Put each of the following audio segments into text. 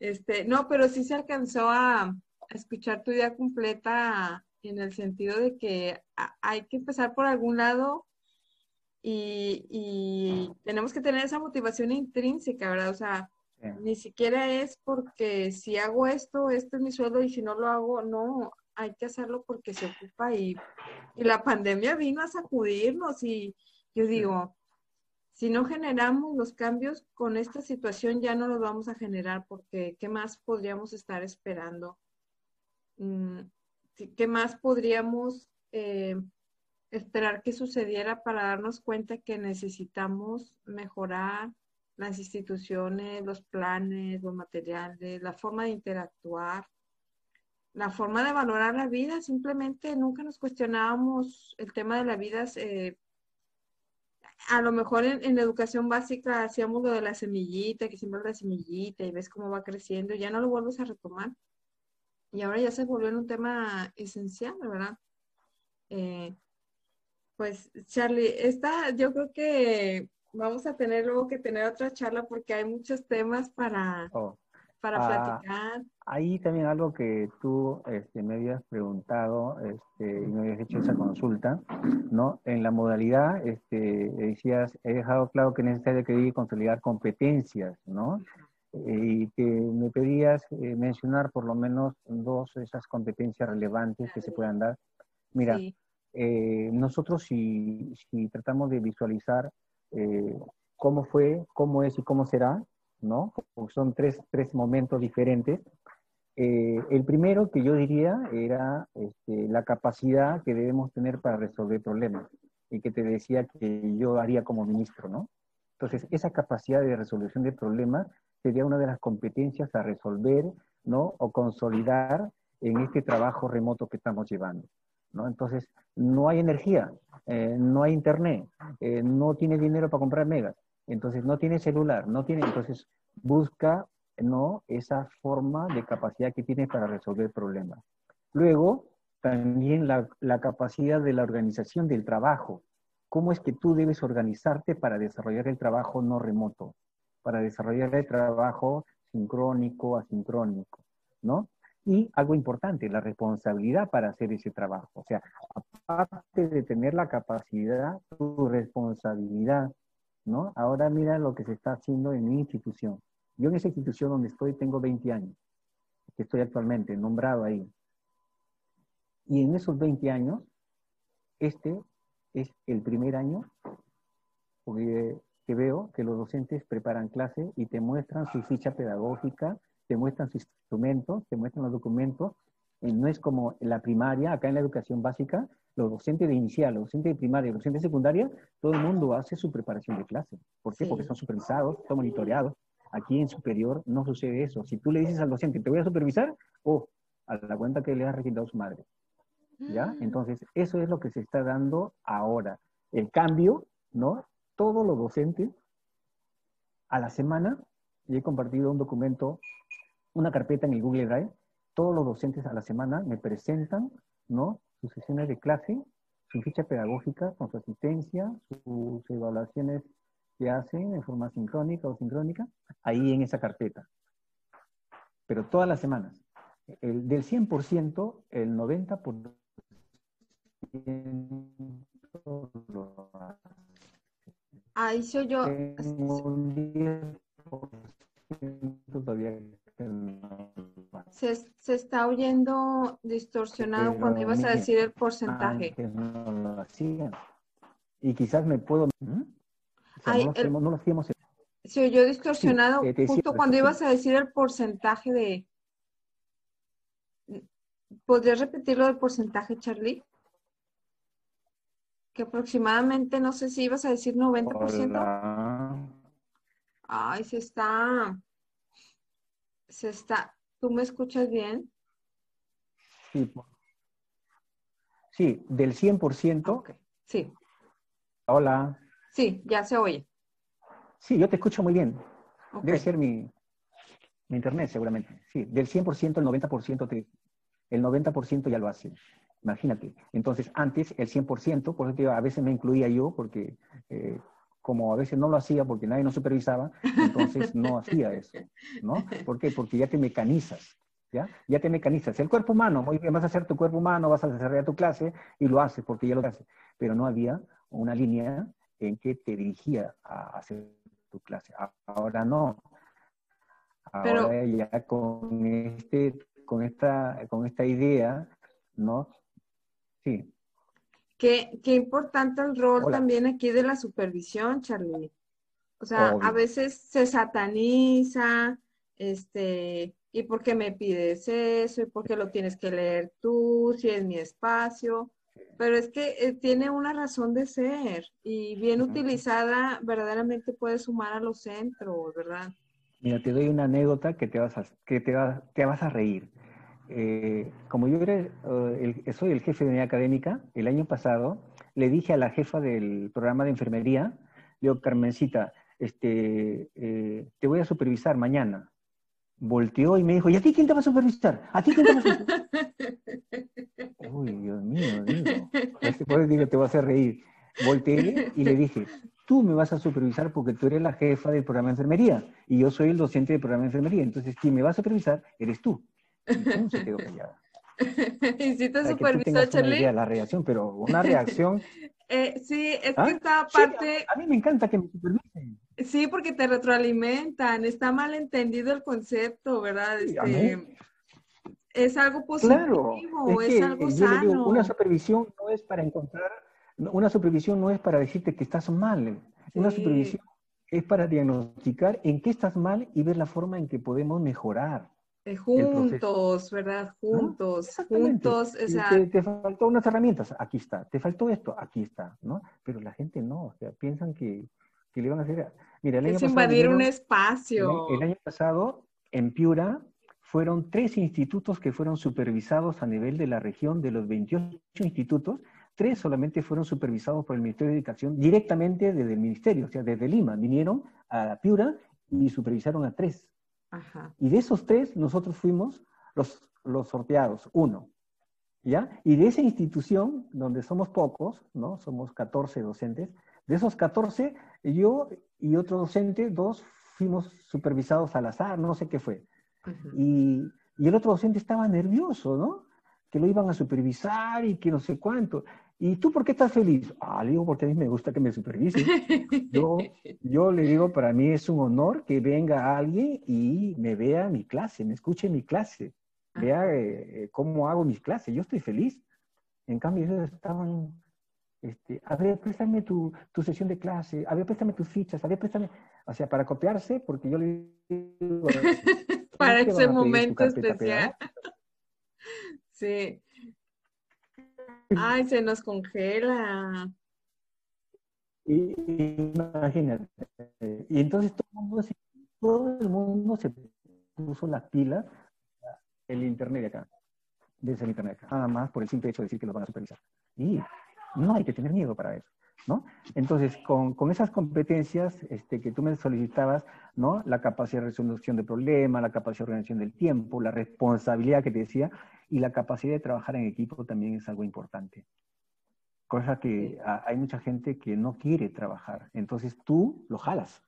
Este, no, pero sí se alcanzó a, escuchar tu idea completa en el sentido de que hay que empezar por algún lado y, tenemos que tener esa motivación intrínseca, ¿verdad? O sea, ni siquiera es porque si hago esto, este es mi sueldo y si no lo hago, no, hay que hacerlo porque se ocupa y, y la pandemia vino a sacudirnos y yo digo, si no generamos los cambios con esta situación, ya no los vamos a generar porque ¿qué más podríamos estar esperando? Mm, ¿Qué más podríamos eh, esperar que sucediera para darnos cuenta que necesitamos mejorar las instituciones, los planes, los materiales, la forma de interactuar, la forma de valorar la vida? Simplemente nunca nos cuestionábamos el tema de la vida. Eh, a lo mejor en, educación básica hacíamos lo de la semillita, que siempre la semillita y ves cómo va creciendo, ya no lo vuelves a retomar. Y ahora ya se volvió en un tema esencial, ¿verdad? Eh, pues Charlie, esta yo creo que vamos a tener luego que tener otra charla porque hay muchos temas para, oh para ah, platicar. Ahí también algo que tú este, me habías preguntado este, y me habías hecho esa consulta, ¿no? En la modalidad, este, decías, he dejado claro que es necesario que consolidar competencias, ¿no? y que me pedías eh, mencionar por lo menos dos de esas competencias relevantes que se puedan dar. Mira, eh, nosotros si, si, tratamos de visualizar eh, cómo fue, cómo es y cómo será, ¿no? son tres, momentos diferentes. Eh, el primero que yo diría era este, la capacidad que debemos tener para resolver problemas y que te decía que yo haría como ministro, ¿no? Entonces, esa capacidad de resolución de problemas sería una de las competencias a resolver, ¿no? O consolidar en este trabajo remoto que estamos llevando, ¿no? Entonces, no hay energía, eh, no hay internet, eh, no tiene dinero para comprar megas. Entonces no tiene celular, no tiene, entonces busca ¿no? esa forma de capacidad que tiene para resolver problemas. Luego, también la, la, capacidad de la organización del trabajo. ¿Cómo es que tú debes organizarte para desarrollar el trabajo no remoto? Para desarrollar el trabajo sincrónico, asincrónico, ¿no? Y algo importante, la responsabilidad para hacer ese trabajo. O sea, aparte de tener la capacidad, tu responsabilidad ¿no? Ahora mira lo que se está haciendo en mi institución. Yo en esa institución donde estoy tengo 20 años, que estoy actualmente nombrado ahí. Y en esos 20 años, este es el primer año que veo que los docentes preparan clase y te muestran su ficha pedagógica, te muestran sus instrumentos, te muestran los documentos. Y no es como la primaria, acá en la educación básica, los docentes de inicial, los docentes de primaria, los docentes de secundaria, todo el mundo hace su preparación de clase. ¿Por qué? Porque son supervisados, son monitoreados. Aquí en superior no sucede eso. Si tú le dices al docente, te voy a supervisar, o a la cuenta que le ha registrado su madre. ¿Ya? Mm. Entonces, eso es lo que se está dando ahora. El cambio, ¿no? Todos los docentes a la semana, y he compartido un documento, una carpeta en el Google Drive, todos los docentes a la semana me presentan, ¿no? Sus sesiones de clase, su ficha pedagógica con su asistencia, sus evaluaciones que hacen en forma sincrónica o sincrónica, ahí en esa carpeta. Pero todas las semanas. El, del 100%, el 90% Ahí soy yo. todavía se, se, está oyendo distorsionado cuando ibas a decir el porcentaje. No lo hacían. Y quizás me puedo... ¿Mm? no, lo hacíamos, Se oyó distorsionado justo cuando ibas a decir el porcentaje de... ¿Podrías repetirlo del porcentaje, Charlie? Que aproximadamente, no sé si ibas a decir 90%. Ay, se está se está. ¿Tú me escuchas bien? Sí. Sí, del 100%. Sí. Hola. Sí, ya se oye. Sí, yo te escucho muy bien. Debe ser mi, internet, seguramente. Sí, del 100%, el 90%, te, el 90% ya lo hace. Imagínate. Entonces, antes el 100%, por eso a veces me incluía yo, porque eh, como a veces no lo hacía porque nadie nos supervisaba, entonces no hacía eso, ¿no? ¿Por qué? Porque ya te mecanizas, ¿ya? Ya te mecanizas. El cuerpo humano, vas a hacer tu cuerpo humano, vas a desarrollar tu clase y lo haces porque ya lo haces. Pero no había una línea en que te dirigía a hacer tu clase. Ahora no. Ahora ya con, este, con, esta, con esta idea, ¿no? Sí. Qué, qué importante el rol también aquí de la supervisión, Charlie. O sea, a veces se sataniza, este, ¿y por qué me pides eso? ¿Y por qué lo tienes que leer tú? Si es mi espacio. Pero es que eh, tiene una razón de ser y bien utilizada verdaderamente puede sumar a los centros, ¿verdad? Mira, te doy una anécdota que te vas a, que te te vas a reír. Eh, como yo era, eh, soy el jefe de unidad académica, el año pasado le dije a la jefa del programa de enfermería, le digo, Carmencita, este, eh, te voy a supervisar mañana. Volteó y me dijo, ¿y a ti quién te va a supervisar? ¿A ti quién te va a supervisar? Uy, Dios mío, digo. Después digo, te voy a hacer reír. Volteé y le dije, tú me vas a supervisar porque tú eres la jefa del programa de enfermería y yo soy el docente del programa de enfermería. Entonces, quien me va a supervisar eres tú. ¿Cómo se quedó callada? ¿Y si te supervisó, Charlie? la reacción, pero una reacción. Eh, sí, es que ¿Ah? esta parte. a, mí me encanta que me supervisen. Sí, porque te retroalimentan. Está mal entendido el concepto, ¿verdad? Este, es algo positivo, es, algo sano. una supervisión no es para encontrar, una supervisión no es para decirte que estás mal. Una supervisión es para diagnosticar en qué estás mal y ver la forma en que podemos mejorar. Eh, juntos, ¿verdad? Juntos, juntos. O sea... te, faltó unas herramientas, aquí está. Te faltó esto, aquí está, ¿no? Pero la gente no, o sea, piensan que, que le van a hacer... Mira, es invadir un espacio. El, año pasado, en Piura, fueron tres institutos que fueron supervisados a nivel de la región, de los 28 institutos, tres solamente fueron supervisados por el Ministerio de Educación directamente desde el Ministerio, o sea, desde Lima. Vinieron a Piura y supervisaron a tres. Y de esos tres, nosotros fuimos los, los sorteados, uno. ¿Ya? Y de esa institución, donde somos pocos, ¿no? Somos 14 docentes, de esos 14, yo y otro docente, dos, fuimos supervisados al azar, no sé qué fue. y, y, el otro docente estaba nervioso, ¿no? Que lo iban a supervisar y que no sé cuánto. ¿Y tú por qué estás feliz? Ah, le digo, porque a mí me gusta que me supervisen. Yo, yo le digo, para mí es un honor que venga alguien y me vea mi clase, me escuche mi clase, vea eh, eh, cómo hago mis clases. Yo estoy feliz. En cambio, ellos estaban, este, a ver, préstame tu, tu, sesión de clase, a ver, préstame tus fichas, a ver, préstame, o sea, para copiarse, porque yo le digo... para ese momento especial. Sí. Ay, se nos congela. Y, imagínate. Y entonces todo el, mundo se, todo el mundo se puso las pilas el internet acá, desde el internet acá, nada más por el simple hecho de decir que lo van a supervisar. Y no hay que tener miedo para eso. ¿No? Entonces, con, con, esas competencias este, que tú me solicitabas, ¿no? La capacidad de resolución de problemas, la capacidad de organización del tiempo, la responsabilidad que te decía, y la capacidad de trabajar en equipo también es algo importante. Cosa que hay mucha gente que no quiere trabajar. Entonces tú lo jalas.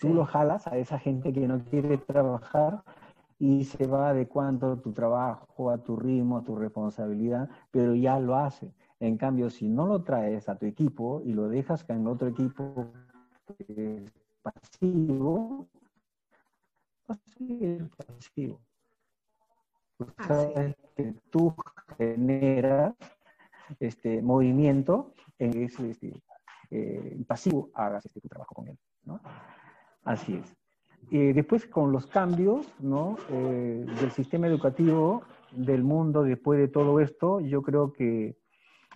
Tú lo jalas a esa gente que no quiere trabajar y se va adecuando tu trabajo, a tu ritmo, a tu responsabilidad, pero ya lo hace. En cambio, si no lo traes a tu equipo y lo dejas en otro equipo pasivo, va a seguir pasivo que tú generas este movimiento en ese este, eh, pasivo, hagas este, tu trabajo con él. ¿no? Así es. y después, con los cambios ¿no? Eh, del sistema educativo del mundo después de todo esto, yo creo que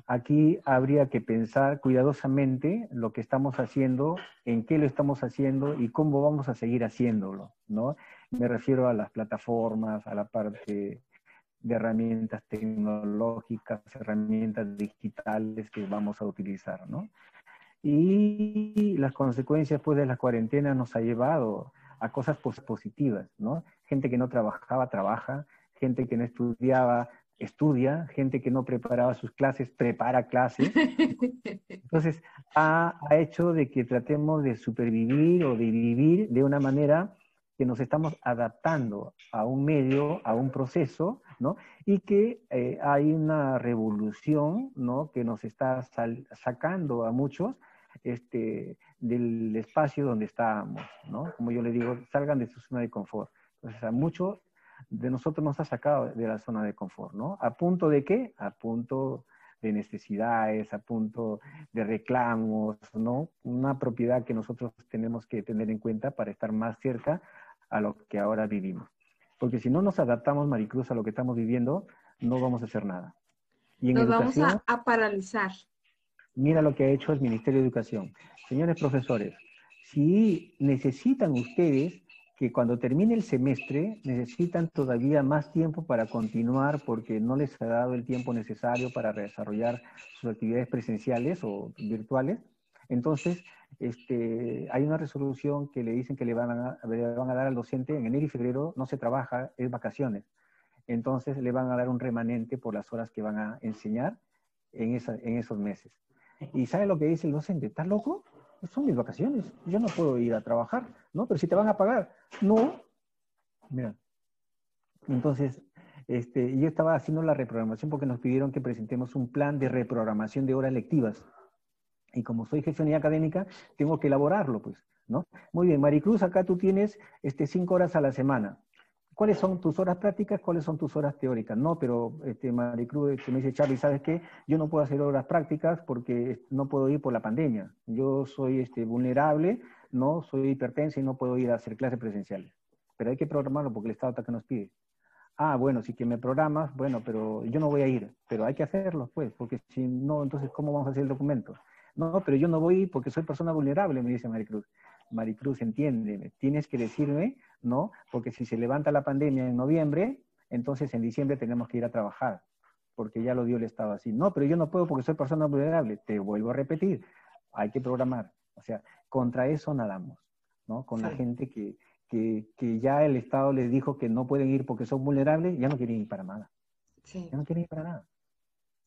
aquí habría que pensar cuidadosamente lo que estamos haciendo, en qué lo estamos haciendo y cómo vamos a seguir haciéndolo, ¿no? Me refiero a las plataformas, a la parte de herramientas tecnológicas, herramientas digitales que vamos a utilizar, ¿no? Y las consecuencias pues, de la cuarentena nos ha llevado a cosas positivas, ¿no? Gente que no trabajaba, trabaja, gente que no estudiaba, estudia, gente que no preparaba sus clases prepara clases. Entonces, ha, ha, hecho de que tratemos de supervivir o de vivir de una manera que nos estamos adaptando a un medio, a un proceso, ¿no? Y que eh, hay una revolución, ¿no? Que nos está sacando a muchos este, del espacio donde estábamos, ¿no? Como yo le digo, salgan de su zona de confort. Entonces, a muchos de nosotros nos ha sacado de la zona de confort, ¿no? ¿A punto de qué? A punto de necesidades, a punto de reclamos, ¿no? Una propiedad que nosotros tenemos que tener en cuenta para estar más cerca a lo que ahora vivimos. Porque si no nos adaptamos, Maricruz, a lo que estamos viviendo, no vamos a hacer nada. Y en nos vamos a, a paralizar. Mira lo que ha hecho el Ministerio de Educación. Señores profesores, si necesitan ustedes que cuando termine el semestre necesitan todavía más tiempo para continuar porque no les ha dado el tiempo necesario para desarrollar sus actividades presenciales o virtuales, entonces este, hay una resolución que le dicen que le van, a, van a dar al docente en enero y febrero, no se trabaja, es vacaciones. Entonces le van a dar un remanente por las horas que van a enseñar en, en esos meses. ¿Y sabe lo que dice el docente? ¿Estás loco? Son mis vacaciones, yo no puedo ir a trabajar, ¿no? Pero si te van a pagar, no. Mira. Entonces, este, yo estaba haciendo la reprogramación porque nos pidieron que presentemos un plan de reprogramación de horas lectivas y como soy jefe de académica, tengo que elaborarlo, pues, ¿no? Muy bien, Maricruz, acá tú tienes este, cinco horas a la semana. ¿Cuáles son tus horas prácticas? ¿Cuáles son tus horas teóricas? No, pero este, Maricruz este, me dice, Charlie, ¿sabes qué? Yo no puedo hacer horas prácticas porque no puedo ir por la pandemia. Yo soy este, vulnerable, no soy hipertensa y no puedo ir a hacer clases presenciales. Pero hay que programarlo porque el Estado está que nos pide. Ah, bueno, si que me programas, bueno, pero yo no voy a ir, pero hay que hacerlo, pues, porque si no, entonces, ¿cómo vamos a hacer el documento? No, pero yo no voy porque soy persona vulnerable, me dice Maricruz. Maricruz, entiéndeme, tienes que decirme, ¿no? Porque si se levanta la pandemia en noviembre, entonces en diciembre tenemos que ir a trabajar, porque ya lo dio el Estado así. No, pero yo no puedo porque soy persona vulnerable. Te vuelvo a repetir, hay que programar. O sea, contra eso nadamos, ¿no? Con la gente que, que, que, ya el Estado les dijo que no pueden ir porque son vulnerables, ya no quieren ir para nada. Sí. Ya no quieren ir para nada.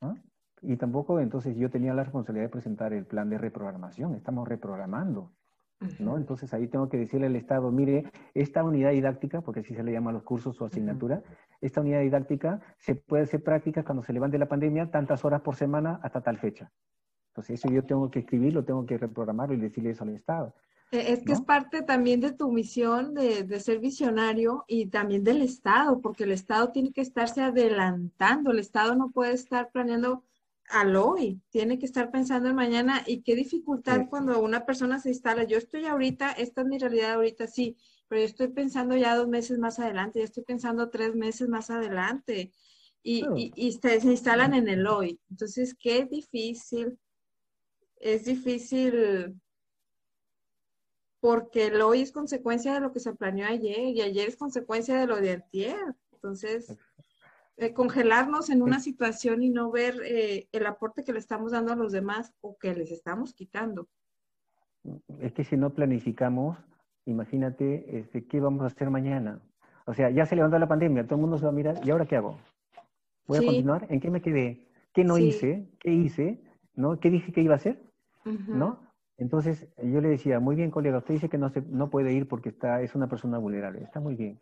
¿no? Y tampoco, entonces yo tenía la responsabilidad de presentar el plan de reprogramación, estamos reprogramando, ¿no? Entonces ahí tengo que decirle al Estado, mire, esta unidad didáctica, porque así se le llama los cursos o asignatura, esta unidad didáctica se puede hacer práctica cuando se levante la pandemia, tantas horas por semana hasta tal fecha. Entonces eso yo tengo que escribirlo, tengo que reprogramarlo y decirle eso al Estado. E, es que es parte también de tu misión de, de, ser visionario y también del Estado, porque el Estado tiene que estarse adelantando, el Estado no puede estar planeando al hoy, tiene que estar pensando en mañana y qué dificultad cuando una persona se instala. Yo estoy ahorita, esta es mi realidad ahorita, sí, pero yo estoy pensando ya dos meses más adelante, ya estoy pensando tres meses más adelante y, y, se, instalan en el hoy. Entonces, qué difícil, es difícil porque el hoy es consecuencia de lo que se planeó ayer y ayer es consecuencia de lo de ayer. Entonces, eh, congelarnos en una situación y no ver eh, el aporte que le estamos dando a los demás o que les estamos quitando. Es que si no planificamos, imagínate este, qué vamos a hacer mañana. O sea, ya se levantó la pandemia, todo el mundo se va a mirar, ¿y ahora qué hago? ¿Voy a continuar? ¿En qué me quedé? ¿Qué no hice? ¿Qué hice? ¿No? ¿Qué dije que iba a hacer? ¿No? Entonces, yo le decía, muy bien, colega, usted dice que no, se, no puede ir porque está, es una persona vulnerable. Está muy bien.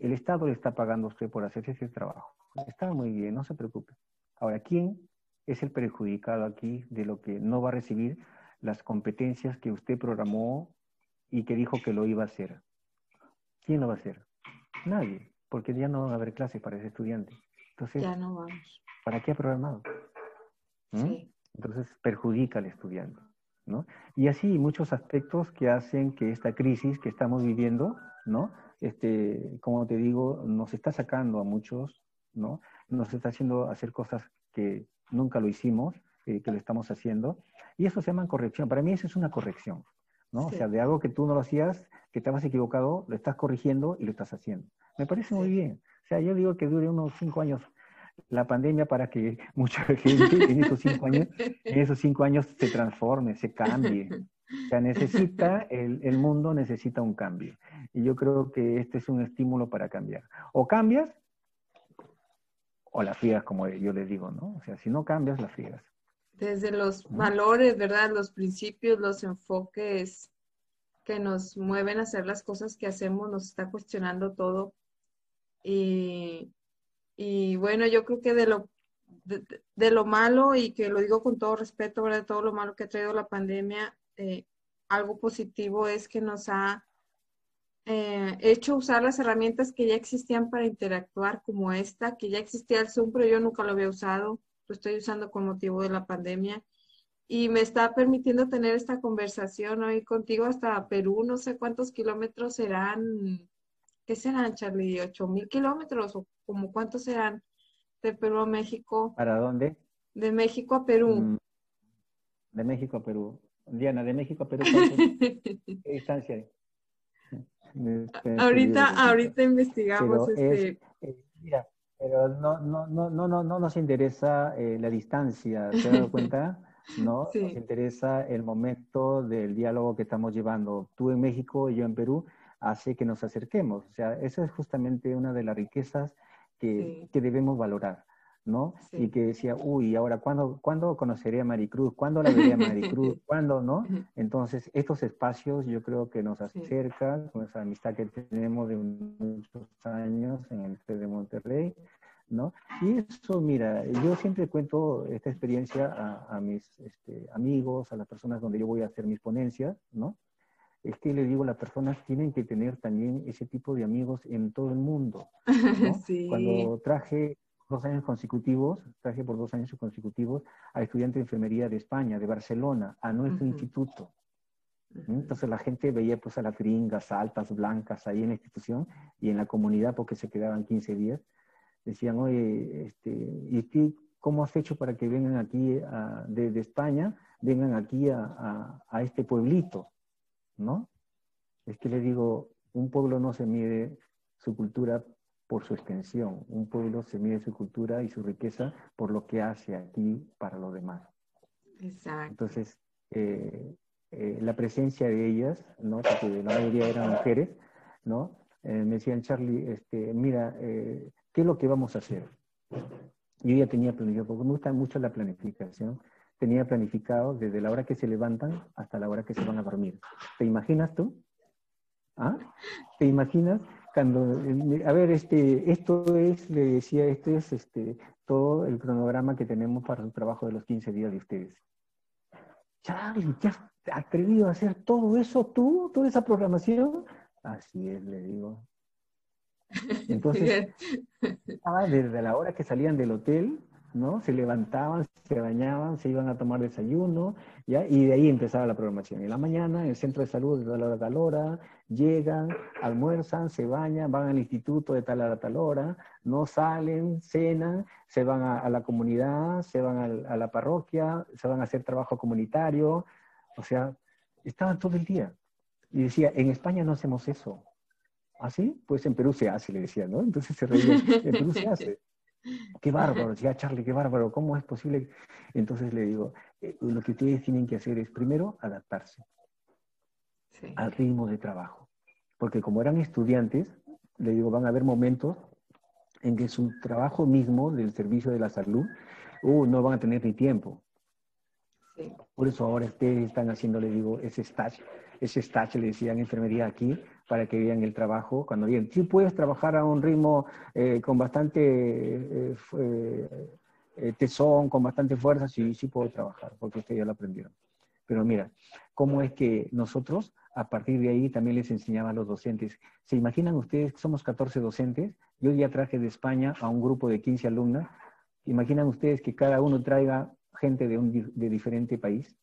El Estado le está pagando a usted por hacer ese trabajo. Está muy bien, no se preocupe. Ahora, ¿quién es el perjudicado aquí de lo que no va a recibir las competencias que usted programó y que dijo que lo iba a hacer? ¿Quién lo va a hacer? Nadie, porque ya no va a haber clase para ese estudiante. Entonces, ya no vamos. ¿para qué ha programado? ¿Mm? Entonces, perjudica al estudiante. ¿no? Y así muchos aspectos que hacen que esta crisis que estamos viviendo, ¿no? Este, como te digo, nos está sacando a muchos ¿no? Nos está haciendo hacer cosas que nunca lo hicimos, eh, que lo estamos haciendo, y eso se llama corrección. Para mí eso es una corrección, ¿no? O sea, de algo que tú no lo hacías, que estabas equivocado, lo estás corrigiendo y lo estás haciendo. Me parece muy bien. O sea, yo digo que dure unos cinco años la pandemia para que mucha gente en esos cinco años, en esos cinco años se transforme, se cambie. O sea, necesita, el, el, mundo necesita un cambio. Y yo creo que este es un estímulo para cambiar. O cambias o la friegas, como yo les digo, ¿no? O sea, si no cambias, la friegas. Desde los valores, ¿verdad? Los principios, los enfoques que nos mueven a hacer las cosas que hacemos, nos está cuestionando todo. Y, y bueno, yo creo que de lo, de, lo malo, y que lo digo con todo respeto, ¿verdad? De todo lo malo que ha traído la pandemia, eh, algo positivo es que nos ha eh, hecho usar las herramientas que ya existían para interactuar como esta, que ya existía el Zoom, pero yo nunca lo había usado, lo estoy usando con motivo de la pandemia y me está permitiendo tener esta conversación hoy contigo hasta Perú, no sé cuántos kilómetros serán, ¿qué serán, Charlie? ¿Ocho mil kilómetros o como cuántos serán de Perú a México? ¿Para dónde? De México a Perú. Mm, de México a Perú. Diana, de México a Perú, ¿qué distancia hay? Ahorita, ahorita investigamos este. Eh, mira, pero no, no, no, no, no, no nos interesa eh, la distancia, ¿te has dado cuenta? ¿no? Nos interesa el momento del diálogo que estamos llevando. Tú en México y yo en Perú, hace que nos acerquemos. O sea, esa es justamente una de las riquezas que, que debemos valorar. ¿No? Y que decía, uy, ahora, ¿cuándo, ¿cuándo conoceré a Maricruz? ¿Cuándo la veré a Maricruz? ¿Cuándo, no? Entonces, estos espacios yo creo que nos acercan con esa amistad que tenemos de muchos años en el de Monterrey, ¿no? Y eso, mira, yo siempre cuento esta experiencia a, mis este, amigos, a las personas donde yo voy a hacer mis ponencias, ¿no? Es que le digo, las personas tienen que tener también ese tipo de amigos en todo el mundo. ¿no? Cuando traje dos años consecutivos, traje por dos años consecutivos a estudiantes de enfermería de España, de Barcelona, a nuestro instituto. Entonces la gente veía pues a las gringas altas, blancas ahí en la institución y en la comunidad porque se quedaban 15 días. Decían, oye, este, ¿y ti cómo has hecho para que vengan aquí de, España, vengan aquí a, a, este pueblito? ¿No? Es que le digo, un pueblo no se mide su cultura por su extensión. Un pueblo se mide su cultura y su riqueza por lo que hace aquí para los demás. Exacto. Entonces, eh, eh, la presencia de ellas, ¿no? porque la mayoría eran mujeres, ¿no? Eh, me decían, Charlie, este, mira, ¿qué es lo que vamos a hacer? Yo ya tenía planificado, porque me gusta mucho la planificación, tenía planificado desde la hora que se levantan hasta la hora que se van a dormir. ¿Te imaginas tú? ¿Ah? ¿Te imaginas? Cuando, a ver, este, esto es, le decía, este es este, todo el cronograma que tenemos para el trabajo de los 15 días de ustedes. Charlie, ¿te has atrevido a hacer todo eso tú, toda esa programación? Así es, le digo. Entonces, desde la hora que salían del hotel, ¿no? Se levantaban, se bañaban, se iban a tomar desayuno, ¿ya? Y de ahí empezaba la programación. En la mañana, en el centro de salud de tal hora a tal hora, llegan, almuerzan, se bañan, van al instituto de tal hora a tal hora, no salen, cenan, se van a, la comunidad, se van a, la parroquia, se van a hacer trabajo comunitario, o sea, estaban todo el día. Y decía, en España no hacemos eso. ¿Así? ¿Ah, pues en Perú se hace, le decía, ¿no? Entonces se reía, en Perú se hace. Qué bárbaro, decía Charlie, qué bárbaro, ¿cómo es posible? Entonces le digo, eh, lo que ustedes tienen que hacer es primero adaptarse al ritmo de trabajo. Porque como eran estudiantes, le digo, van a haber momentos en que su trabajo mismo del servicio de la salud, uh, no van a tener ni tiempo. Por eso ahora ustedes están haciendo, le digo, ese stage, ese stage le decían enfermería aquí, para que vean el trabajo. Cuando bien, si puedes trabajar a un ritmo eh, con bastante eh, eh, tesón, con bastante fuerza, sí, sí puedo trabajar, porque ustedes ya lo aprendieron. Pero mira, cómo es que nosotros, a partir de ahí, también les enseñaba a los docentes. ¿Se imaginan ustedes que somos 14 docentes? Yo ya traje de España a un grupo de 15 alumnas. ¿Imaginan ustedes que cada uno traiga gente de, un, de diferente país?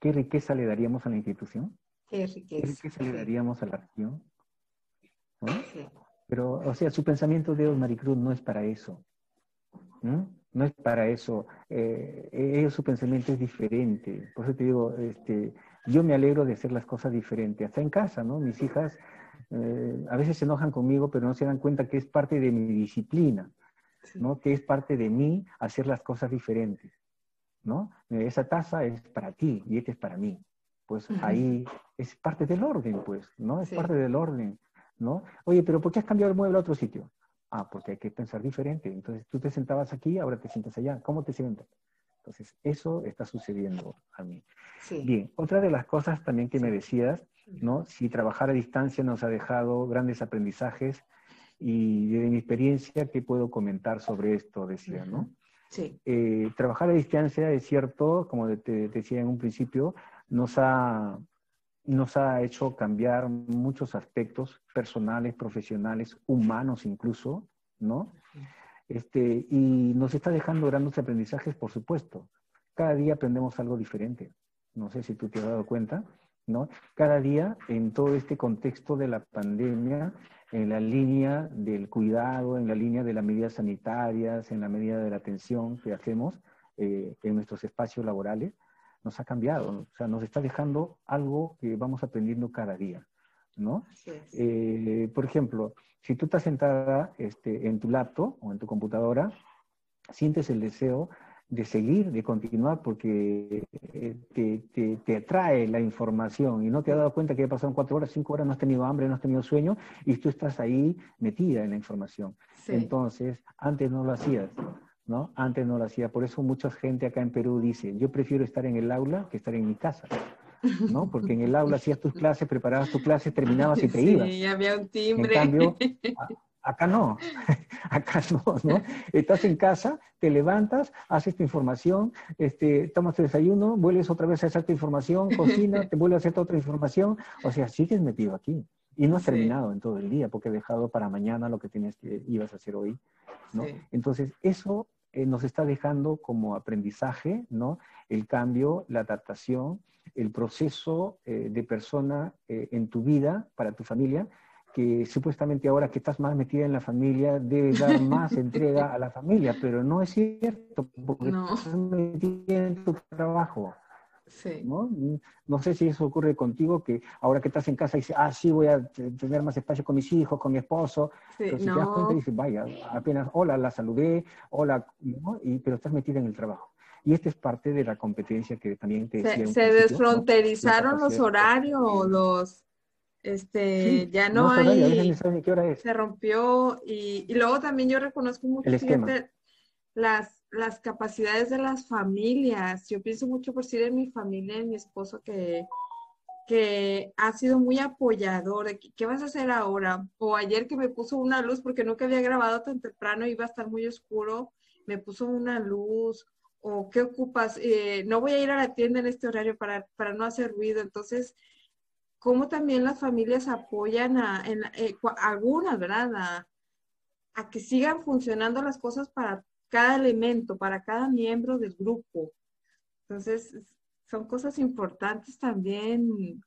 ¿Qué riqueza le daríamos a la institución? Qué riqueza. ¿Qué le daríamos a la región? Pero, o sea, su pensamiento de Maricruz no es para eso. ¿no? es para eso. Eh, su pensamiento es diferente. Por eso te digo, este, yo me alegro de hacer las cosas diferentes. Hasta en casa, ¿no? Mis hijas eh, a veces se enojan conmigo, pero no se dan cuenta que es parte de mi disciplina, ¿no? Que es parte de mí hacer las cosas diferentes, ¿no? Esa taza es para ti y esta es para mí pues ahí es parte del orden, pues, ¿no? Es parte del orden, ¿no? Oye, pero ¿por qué has cambiado el mueble a otro sitio? Ah, porque hay que pensar diferente. Entonces tú te sentabas aquí, ahora te sientas allá. ¿Cómo te sientas? Entonces, eso está sucediendo a mí. Bien, otra de las cosas también que me decías, ¿no? Si trabajar a distancia nos ha dejado grandes aprendizajes y de mi experiencia, ¿qué puedo comentar sobre esto? Decía, ¿no? Sí. Eh, trabajar a distancia es cierto, como te, decía en un principio, nos ha, nos ha hecho cambiar muchos aspectos personales, profesionales, humanos incluso, ¿no? Este, y nos está dejando grandes aprendizajes, por supuesto. Cada día aprendemos algo diferente. No sé si tú te has dado cuenta, ¿no? Cada día, en todo este contexto de la pandemia, en la línea del cuidado, en la línea de las medidas sanitarias, en la medida de la atención que hacemos eh, en nuestros espacios laborales, nos ha cambiado, o sea, nos está dejando algo que vamos aprendiendo cada día, ¿no? Eh, por ejemplo, si tú estás sentada este, en tu laptop o en tu computadora, sientes el deseo de seguir, de continuar, porque eh, te, te, atrae la información y no te has dado cuenta que ya pasaron cuatro horas, cinco horas, no has tenido hambre, no has tenido sueño y tú estás ahí metida en la información. Entonces, antes no lo hacías, ¿no? Antes no lo hacía. Por eso mucha gente acá en Perú dice, yo prefiero estar en el aula que estar en mi casa. ¿No? Porque en el aula hacías tus clases, preparabas tus clases, terminabas y te ibas. Sí, había un timbre. En cambio, Acá no, acá no, ¿no? Estás en casa, te levantas, haces tu información, este, tomas tu desayuno, vuelves otra vez a hacer tu información, cocina, te vuelves a hacer otra información, o sea, sigues metido aquí. Y no has terminado en todo el día, porque he dejado para mañana lo que tienes que ibas a hacer hoy, ¿no? Entonces, eso eh, nos está dejando como aprendizaje, ¿no? El cambio, la adaptación, el proceso eh, de persona eh, en tu vida, para tu familia, que supuestamente ahora que estás más metida en la familia, debes dar más entrega a la familia, pero no es cierto, porque no. estás metida en tu trabajo. Sí. ¿no? no sé si eso ocurre contigo, que ahora que estás en casa dices, ah, sí, voy a tener más espacio con mis hijos, con mi esposo. pero si te das cuenta dices, vaya, apenas, hola, la saludé, hola, y, pero estás metida en el trabajo. Y esta es parte de la competencia que también te decía. Se, se desfronterizaron los horarios, los este, ya no, hay, se rompió y, y, luego también yo reconozco mucho las, las capacidades de las familias. Yo pienso mucho por sí de mi familia, de mi esposo que, que ha sido muy apoyador. ¿Qué vas a hacer ahora? O ayer que me puso una luz porque nunca había grabado tan temprano, iba a estar muy oscuro, me puso una luz. O qué ocupas, eh, no voy a ir a la tienda en este horario para, para no hacer ruido. Entonces, cómo también las familias apoyan a, en, eh, algunas, ¿verdad? A, que sigan funcionando las cosas para cada elemento, para cada miembro del grupo. Entonces, son cosas importantes también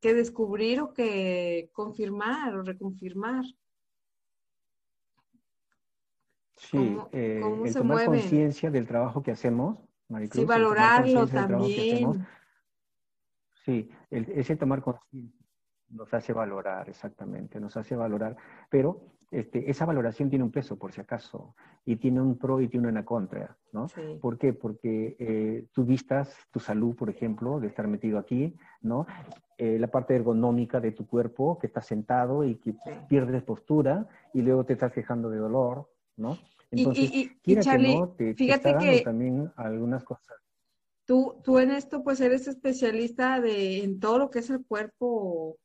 que descubrir o que confirmar o reconfirmar. Sí, eh, el tomar conciencia del trabajo que hacemos, Maricruz, sí, valorarlo también. Sí, ese tomar conciencia nos hace valorar, exactamente, nos hace valorar, pero este, esa valoración tiene un peso, por si acaso, y tiene un pro y tiene una contra, ¿no? ¿Por qué? Porque eh, tú vistas tu salud, por ejemplo, de estar metido aquí, ¿no? Eh, la parte ergonómica de tu cuerpo, que estás sentado y que pierdes postura, y luego te estás quejando de dolor, ¿no? Entonces, y, no, te, fíjate que también algunas cosas. Tú, tú en esto pues eres especialista de, en todo lo que es el cuerpo,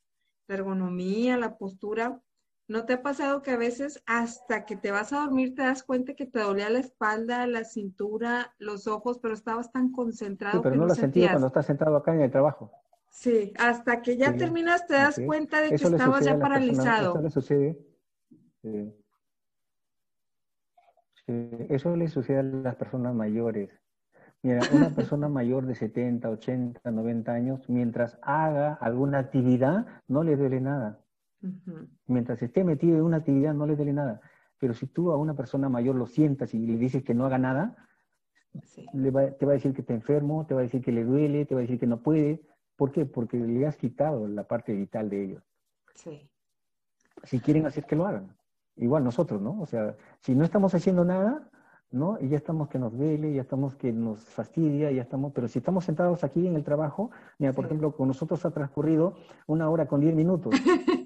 la ergonomía, la postura. ¿No te ha pasado que a veces hasta que te vas a dormir te das cuenta que te dolía la espalda, la cintura, los ojos, pero estabas tan concentrado? pero no, lo sentí cuando estás sentado acá en el trabajo. Sí, hasta que ya terminas te das cuenta de que estabas ya paralizado. eso le sucede. Eso le sucede a las personas mayores. Mira, una persona mayor de 70, 80, 90 años, mientras haga alguna actividad, no le duele nada. Mientras esté metido en una actividad, no le duele nada. Pero si tú a una persona mayor lo sientas y le dices que no haga nada, te va a decir que está enfermo, te va a decir que le duele, te va a decir que no puede. ¿Por qué? Porque le has quitado la parte vital de ellos. Sí. Si quieren hacer que lo hagan. Igual nosotros, ¿no? O sea, si no estamos haciendo nada, ¿no? Y ya estamos que nos duele, ya estamos que nos fastidia, ya estamos, pero si estamos sentados aquí en el trabajo, mira, por ejemplo, con nosotros ha transcurrido una hora con diez minutos.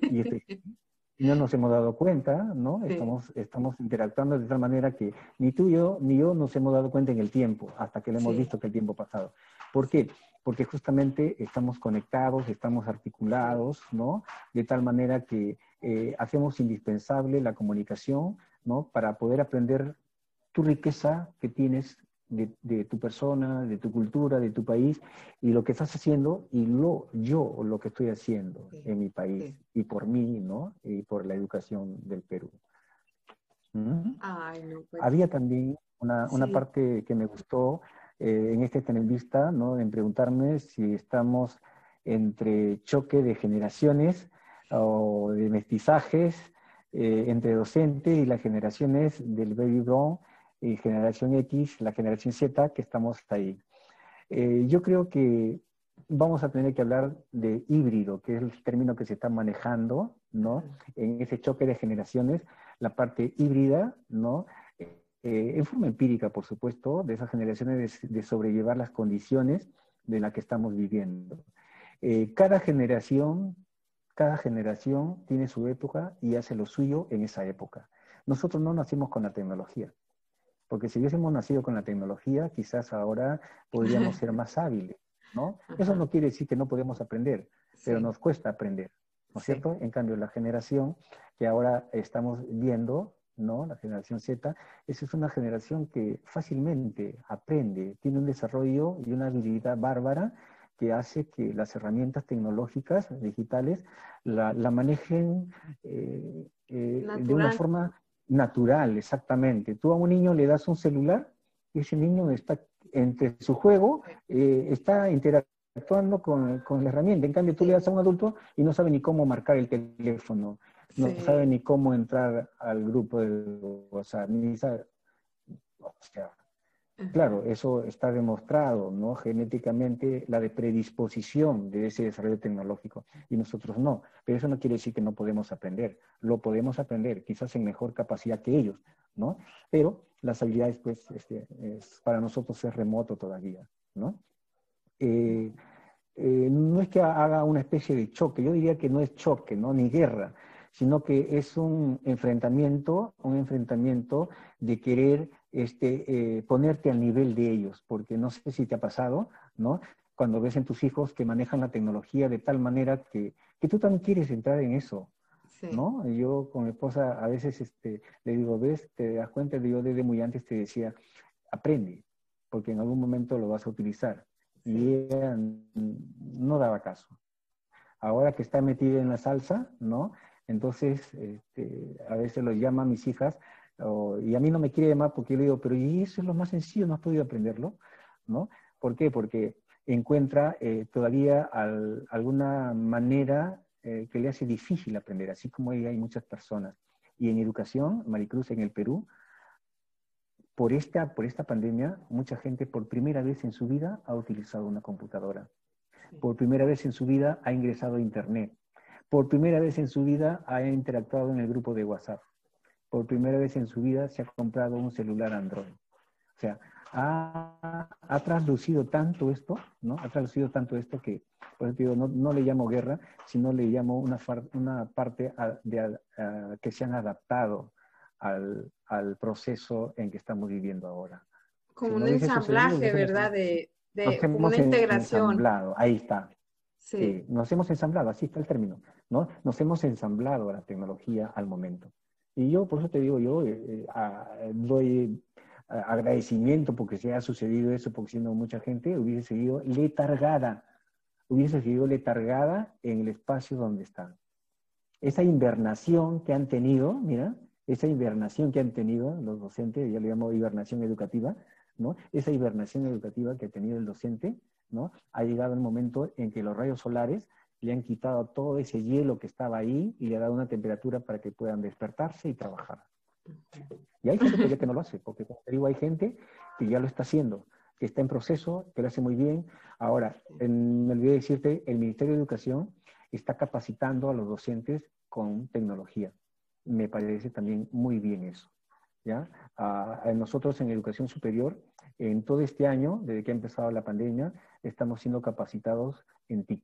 y, este, no nos hemos dado cuenta, ¿no? Estamos, estamos interactuando de tal manera que ni tú yo, ni yo nos hemos dado cuenta en el tiempo, hasta que le hemos visto que el tiempo ha pasado. ¿Por qué? Porque justamente estamos conectados, estamos articulados, ¿no? De tal manera que eh, hacemos indispensable la comunicación, ¿no? Para poder aprender tu riqueza que tienes de, tu persona, de tu cultura, de tu país, y lo que estás haciendo y lo, yo lo que estoy haciendo en mi país y por mí, ¿no? Y por la educación del Perú. ¿Mm? Pues Había también una, una, parte que me gustó eh, en este vista, ¿no? En preguntarme si estamos entre choque de generaciones o de mestizajes eh, entre docentes y las generaciones del baby boom generación X, la generación Z, que estamos ahí. Eh, yo creo que vamos a tener que hablar de híbrido, que es el término que se está manejando, ¿no? En ese choque de generaciones, la parte híbrida, ¿no? Eh, en forma empírica, por supuesto, de esas generaciones de, sobrellevar las condiciones de las que estamos viviendo. Eh, cada generación, cada generación tiene su época y hace lo suyo en esa época. Nosotros no nacimos con la tecnología. Porque si hubiésemos nacido con la tecnología, quizás ahora podríamos ser más hábiles, ¿no? Eso no quiere decir que no podemos aprender, pero nos cuesta aprender, ¿no es cierto? En cambio, la generación que ahora estamos viendo, ¿no? La generación Z, esa es una generación que fácilmente aprende, tiene un desarrollo y una habilidad bárbara que hace que las herramientas tecnológicas digitales la, manejen eh, eh, de una forma natural, exactamente. Tú a un niño le das un celular y ese niño está entre su juego, eh, está interactuando con, la herramienta. En cambio, tú le das a un adulto y no sabe ni cómo marcar el teléfono, no sabe ni cómo entrar al grupo de WhatsApp, ni sabe... O sea, Claro, eso está demostrado, ¿no? Genéticamente la de predisposición de ese desarrollo tecnológico y nosotros no. Pero eso no quiere decir que no podemos aprender. Lo podemos aprender, quizás en mejor capacidad que ellos, ¿no? Pero las habilidades, pues, este, es, para nosotros es remoto todavía, ¿no? Eh, eh, no es que haga una especie de choque, yo diría que no es choque, ¿no? Ni guerra, sino que es un enfrentamiento, un enfrentamiento de querer este, eh, ponerte al nivel de ellos, porque no sé si te ha pasado, ¿no? Cuando ves en tus hijos que manejan la tecnología de tal manera que, que tú también quieres entrar en eso, ¿no? Yo con mi esposa a veces este, le digo, ves, te das cuenta, yo desde muy antes te decía, aprende, porque en algún momento lo vas a utilizar. Y ella no daba caso. Ahora que está metida en la salsa, ¿no? Entonces, este, a veces los llama a mis hijas y a mí no me quiere llamar porque yo le digo, pero y eso es lo más sencillo, no has podido aprenderlo, ¿no? ¿Por qué? Porque encuentra eh, todavía alguna manera eh, que le hace difícil aprender, así como hay muchas personas. Y en educación, Maricruz, en el Perú, por esta, por esta pandemia, mucha gente por primera vez en su vida ha utilizado una computadora. Por primera vez en su vida ha ingresado a Internet. Por primera vez en su vida ha interactuado en el grupo de WhatsApp por primera vez en su vida se ha comprado un celular Android. O sea, ha, ha traslucido tanto esto, ¿no? Ha traducido tanto esto que, por ejemplo, no, no le llamo guerra, sino le llamo una, una parte de, que se han adaptado al, al, proceso en que estamos viviendo ahora. Como un ensamblaje, ¿verdad? De, de una integración. Ensamblado, ahí está. Sí. Nos hemos ensamblado, así está el término, ¿no? Nos hemos ensamblado a la tecnología al momento. Y yo, por eso te digo, yo eh, eh, doy agradecimiento porque se ha sucedido eso, porque siendo mucha gente hubiese seguido letargada, hubiese seguido letargada en el espacio donde están. Esa invernación que han tenido, mira, esa invernación que han tenido los docentes, yo le llamo hibernación educativa, ¿no? Esa hibernación educativa que ha tenido el docente, ¿no? Ha llegado el momento en que los rayos solares le han quitado todo ese hielo que estaba ahí y le ha dado una temperatura para que puedan despertarse y trabajar. Y hay gente que no lo hace, porque como te digo, hay gente que ya lo está haciendo, que está en proceso, que lo hace muy bien. Ahora, me olvidé decirte, el Ministerio de Educación está capacitando a los docentes con tecnología. Me parece también muy bien eso. ¿ya? nosotros en educación superior, en todo este año, desde que ha empezado la pandemia, estamos siendo capacitados en TIC.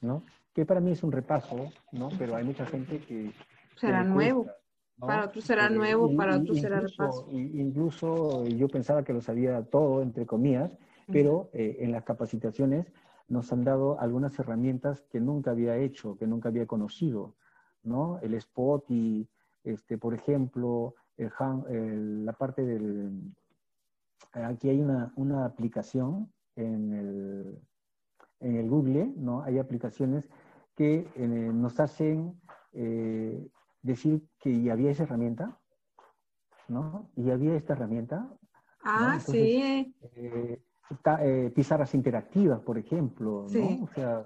¿no? que para mí es un repaso, ¿no? Pero hay mucha gente que... Será nuevo. Para otros será eh, nuevo, para otros será repaso. Incluso yo pensaba que lo sabía todo, entre comillas, pero eh, en las capacitaciones nos han dado algunas herramientas que nunca había hecho, que nunca había conocido, ¿no? El spot y, este, por ejemplo, el, la parte del... Aquí hay una, una aplicación en el, en el, Google, ¿no? Hay aplicaciones que eh, nos hacen eh, decir que había esa herramienta, ¿no? Y había esta herramienta. Ah, sí. Eh, eh, pizarras interactivas, por ejemplo, ¿no? O sea,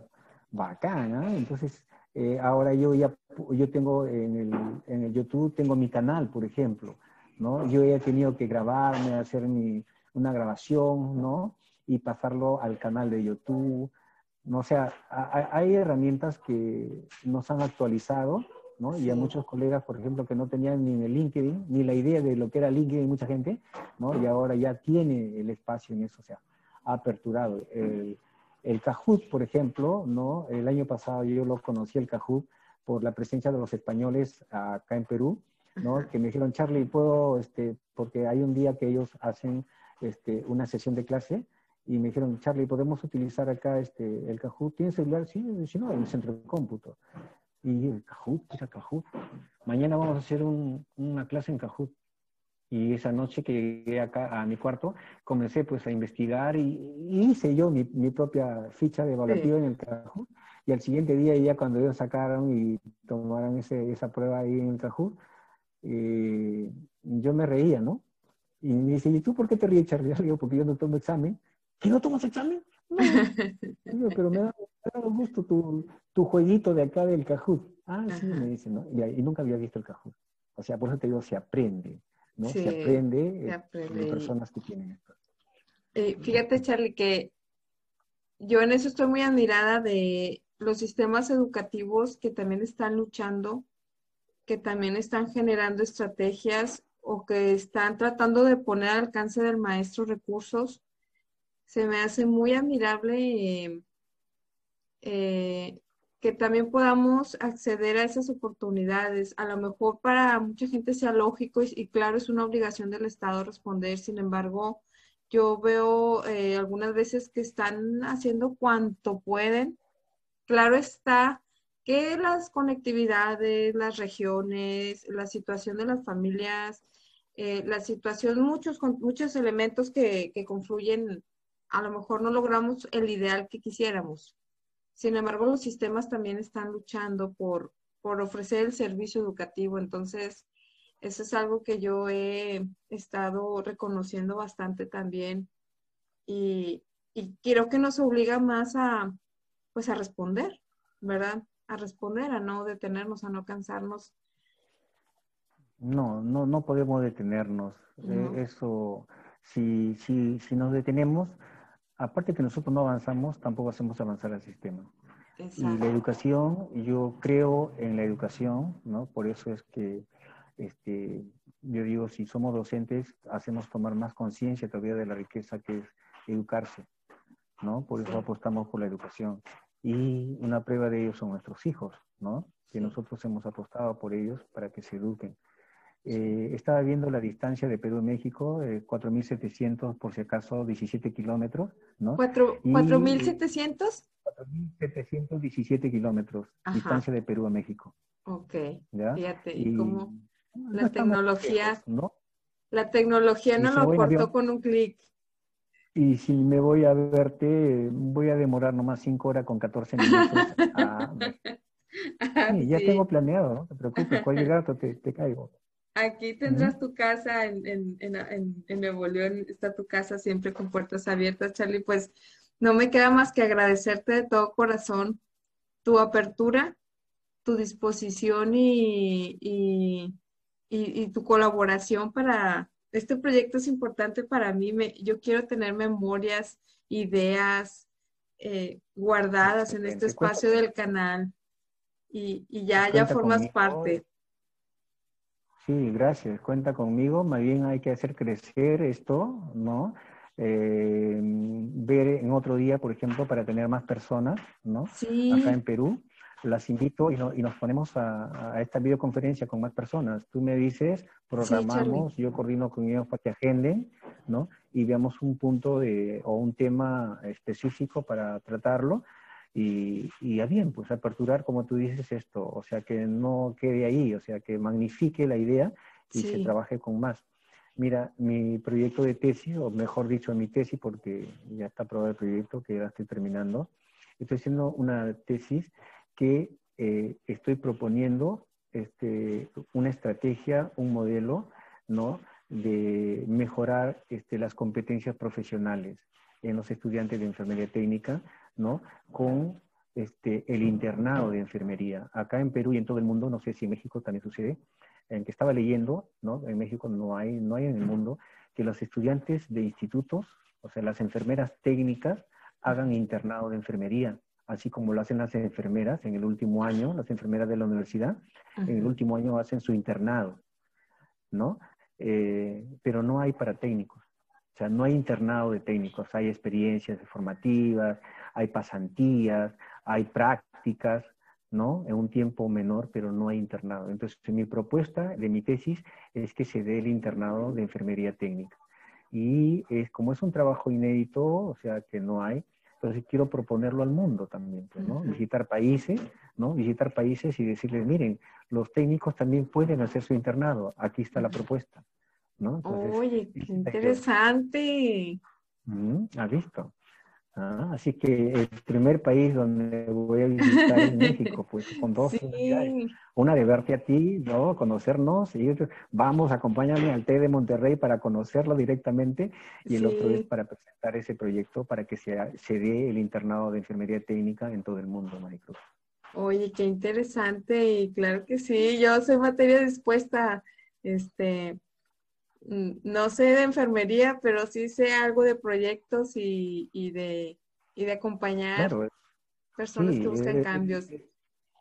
bacana. Entonces, eh, ahora yo ya, yo tengo en el, en el, YouTube, tengo mi canal, por ejemplo, ¿no? Yo he tenido que grabarme, hacer mi, una grabación, ¿no? Y pasarlo al canal de YouTube. ¿no? O sea, hay herramientas que nos han actualizado, ¿no? Y a muchos colegas, por ejemplo, que no tenían ni el LinkedIn, ni la idea de lo que era LinkedIn, mucha gente, ¿no? Y ahora ya tiene el espacio en eso, o sea, aperturado. El, el Kahoot, por ejemplo, ¿no? El año pasado yo lo conocí el Kahoot por la presencia de los españoles acá en Perú, ¿no? Que me dijeron, Charlie, ¿puedo, este, porque hay un día que ellos hacen este, una sesión de clase y me dijeron, Charlie, ¿podemos utilizar acá este, el Kahoot? ¿Tienes celular? Sí, si no, en el centro de cómputo. Y el Kahoot, era Kahoot. Mañana vamos a hacer una clase en Kahoot. Y esa noche que llegué acá a mi cuarto, comencé pues a investigar y, hice yo mi, mi, propia ficha de evaluativa en el Kahoot. Y al siguiente día ya cuando ellos sacaron y tomaron ese, esa prueba ahí en el Kahoot, eh, yo me reía, ¿no? Y me dice, ¿y tú por qué te ríes, Charlie? Yo porque yo no tomo examen. ¿Que no tomas examen? No. pero me da, me gusto tu, tu, jueguito de acá del Kahoot. Ah, sí, me dice, ¿no? Y, y, nunca había visto el Kahoot. O sea, por eso te digo, se aprende. ¿no? se, aprende, se de personas que tienen esto. Eh, fíjate, Charlie, que yo en eso estoy muy admirada de los sistemas educativos que también están luchando, que también están generando estrategias o que están tratando de poner al alcance del maestro recursos. Se me hace muy admirable eh, que también podamos acceder a esas oportunidades. A lo mejor para mucha gente sea lógico y, claro, es una obligación del Estado responder. Sin embargo, yo veo eh, algunas veces que están haciendo cuanto pueden. Claro está que las conectividades, las regiones, la situación de las familias, eh, la situación, muchos, muchos elementos que, que confluyen, a lo mejor no logramos el ideal que quisiéramos sin embargo, los sistemas también están luchando por, por ofrecer el servicio educativo. Entonces, eso es algo que yo he estado reconociendo bastante también y, y creo que nos obliga más a, pues, a responder, ¿verdad? A responder, a no detenernos, a no cansarnos. No, no, no podemos detenernos. Eh, eso, si, si, si nos detenemos, aparte que nosotros no avanzamos, tampoco hacemos avanzar al sistema. Y la educación, yo creo en la educación, ¿no? Por eso es que este, yo digo, si somos docentes, hacemos tomar más conciencia todavía de la riqueza que es educarse, ¿no? Por eso apostamos por la educación. Y una prueba de ello son nuestros hijos, ¿no? Que nosotros hemos apostado por ellos para que se eduquen. Eh, estaba viendo la distancia de Perú a México, eh, 4.700, por si acaso, 17 kilómetros, ¿no? ¿4.700? 4.717 kilómetros, distancia de Perú a México. Ok, fíjate, y, cómo la tecnología, ¿no? La tecnología no lo cortó con un clic. Y si me voy a verte, voy a demorar nomás 5 horas con 14 minutos. Ah, ya tengo planeado, no te preocupes, rato te, te caigo. Aquí tendrás tu casa en, en, en, en, Nuevo León, está tu casa siempre con puertas abiertas, Charlie. Pues no me queda más que agradecerte de todo corazón tu apertura, tu disposición y, y, y, tu colaboración para... Este proyecto es importante para mí. Me, yo quiero tener memorias, ideas eh, guardadas en este espacio del canal y, y ya, ya formas parte. Sí, gracias. Cuenta conmigo. Más bien hay que hacer crecer esto, ¿no? Eh, ver en otro día, por ejemplo, para tener más personas, ¿no? Sí. Acá en Perú. las invito y, nos ponemos a, esta videoconferencia con más personas. Tú me dices, programamos, yo coordino con ellos para que agenden, ¿no? Y veamos un punto de, o un tema específico para tratarlo. Y, y a bien, pues aperturar, como tú dices, esto, o sea, que no quede ahí, o sea, que magnifique la idea y se trabaje con más. Mira, mi proyecto de tesis, o mejor dicho, mi tesis, porque ya está aprobado el proyecto, que ya estoy terminando, estoy haciendo una tesis que eh, estoy proponiendo este, una estrategia, un modelo, ¿no? de mejorar este, las competencias profesionales en los estudiantes de enfermería técnica, ¿no? Con este, el internado de enfermería. Acá en Perú y en todo el mundo, no sé si en México también sucede, en que estaba leyendo, ¿no? En México no hay, no hay en el mundo, que los estudiantes de institutos, o sea, las enfermeras técnicas, hagan internado de enfermería, así como lo hacen las enfermeras en el último año, las enfermeras de la universidad, en el último año hacen su internado, ¿no? Eh, pero no hay para técnicos. O sea, no hay internado de técnicos, hay experiencias formativas, hay pasantías, hay prácticas, ¿no? En un tiempo menor, pero no hay internado. Entonces, mi propuesta de mi tesis es que se dé el internado de enfermería técnica. Y es, como es un trabajo inédito, o sea, que no hay, entonces quiero proponerlo al mundo también, pues, ¿no? Visitar países, ¿no? Visitar países y decirles, miren, los técnicos también pueden hacer su internado. Aquí está la propuesta, ¿no? Oye, qué interesante. ¿Has visto? Ah, así que el primer país donde voy a visitar es México, pues con dos sí. Una de verte a ti, ¿no? Conocernos y vamos, acompáñame al TED de Monterrey para conocerlo directamente y el otro es para presentar ese proyecto para que se, se dé el internado de enfermería técnica en todo el mundo, Maricruz. Oye, qué interesante y claro que sí, yo soy materia dispuesta, este, Mm, no sé de enfermería, pero sí sé algo de proyectos y, de, de acompañar personas que buscan eh, cambios. Eh,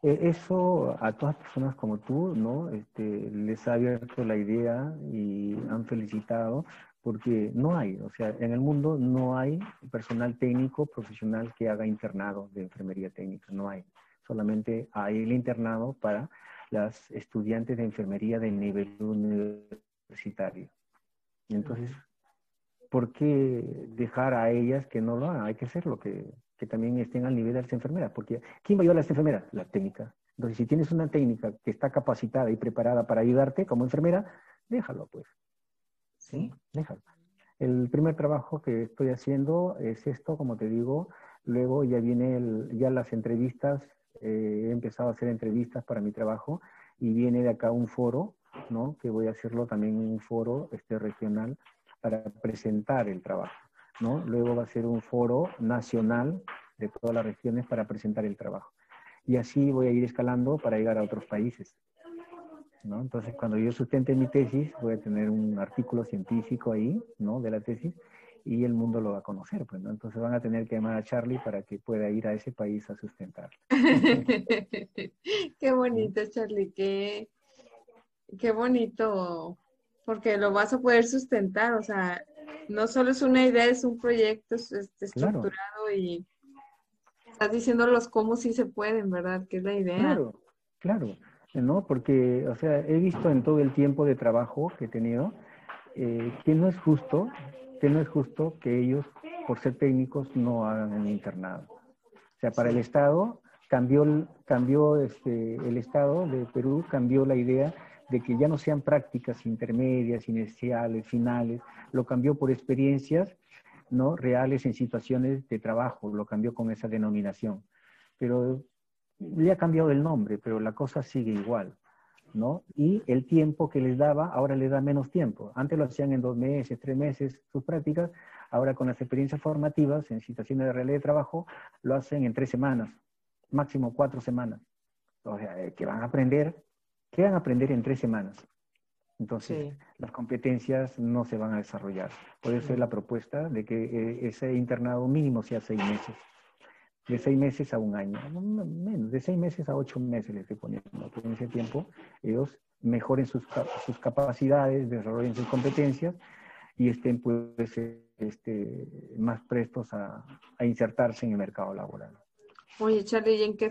eh, eso a todas personas como tú, ¿no? Este, les ha abierto la idea y han felicitado porque no hay, o sea, en el mundo no hay personal técnico profesional que haga internado de enfermería técnica, no hay. Solamente hay el internado para las estudiantes de enfermería de nivel universitario. Entonces, ¿por qué dejar a ellas que no lo hagan? Hay que hacerlo, que, que también estén al nivel de las enfermeras. Porque ¿quién va a ayudar a las enfermeras? La técnica. Entonces, si tienes una técnica que está capacitada y preparada para ayudarte como enfermera, déjalo, pues. ¿Sí? Déjalo. El primer trabajo que estoy haciendo es esto, como te digo. Luego ya viene ya las entrevistas. Eh, he empezado a hacer entrevistas para mi trabajo y viene de acá un foro ¿no? que voy a hacerlo también en un foro este, regional para presentar el trabajo. ¿no? Luego va a ser un foro nacional de todas las regiones para presentar el trabajo. Y así voy a ir escalando para llegar a otros países. ¿no? Entonces, cuando yo sustente mi tesis, voy a tener un artículo científico ahí, ¿no? De la tesis, y el mundo lo va a conocer. Pues, ¿no? Entonces van a tener que llamar a Charlie para que pueda ir a ese país a sustentar. qué bonito, Charlie, qué, Qué bonito, porque lo vas a poder sustentar, o sea, no solo es una idea, es un proyecto estructurado y estás diciéndolos cómo sí se pueden, ¿verdad? Que es la idea. Claro, claro, ¿no? Porque, o sea, he visto en todo el tiempo de trabajo que he tenido eh, que no es justo, que no es justo que ellos, por ser técnicos, no hagan el internado. O sea, para el Estado cambió, cambió este, el Estado de Perú, cambió la idea de que ya no sean prácticas intermedias, iniciales, finales, lo cambió por experiencias ¿no? reales en situaciones de trabajo, lo cambió con esa denominación. Pero le ha cambiado el nombre, pero la cosa sigue igual. ¿no? Y el tiempo que les daba, ahora les da menos tiempo. Antes lo hacían en dos meses, tres meses sus prácticas, ahora con las experiencias formativas en situaciones de realidad de trabajo, lo hacen en tres semanas, máximo cuatro semanas. O sea, eh, que van a aprender ¿Qué van a aprender en tres semanas? Entonces, las competencias no se van a desarrollar. Puede ser la propuesta de que eh, ese internado mínimo sea seis meses. De seis meses a un año. Menos, de seis meses a ocho meses le estoy poniendo. en ese tiempo ellos mejoren sus, sus capacidades, desarrollen sus competencias y estén pues, este, más prestos a, a insertarse en el mercado laboral. Oye, Charlie, ¿y en qué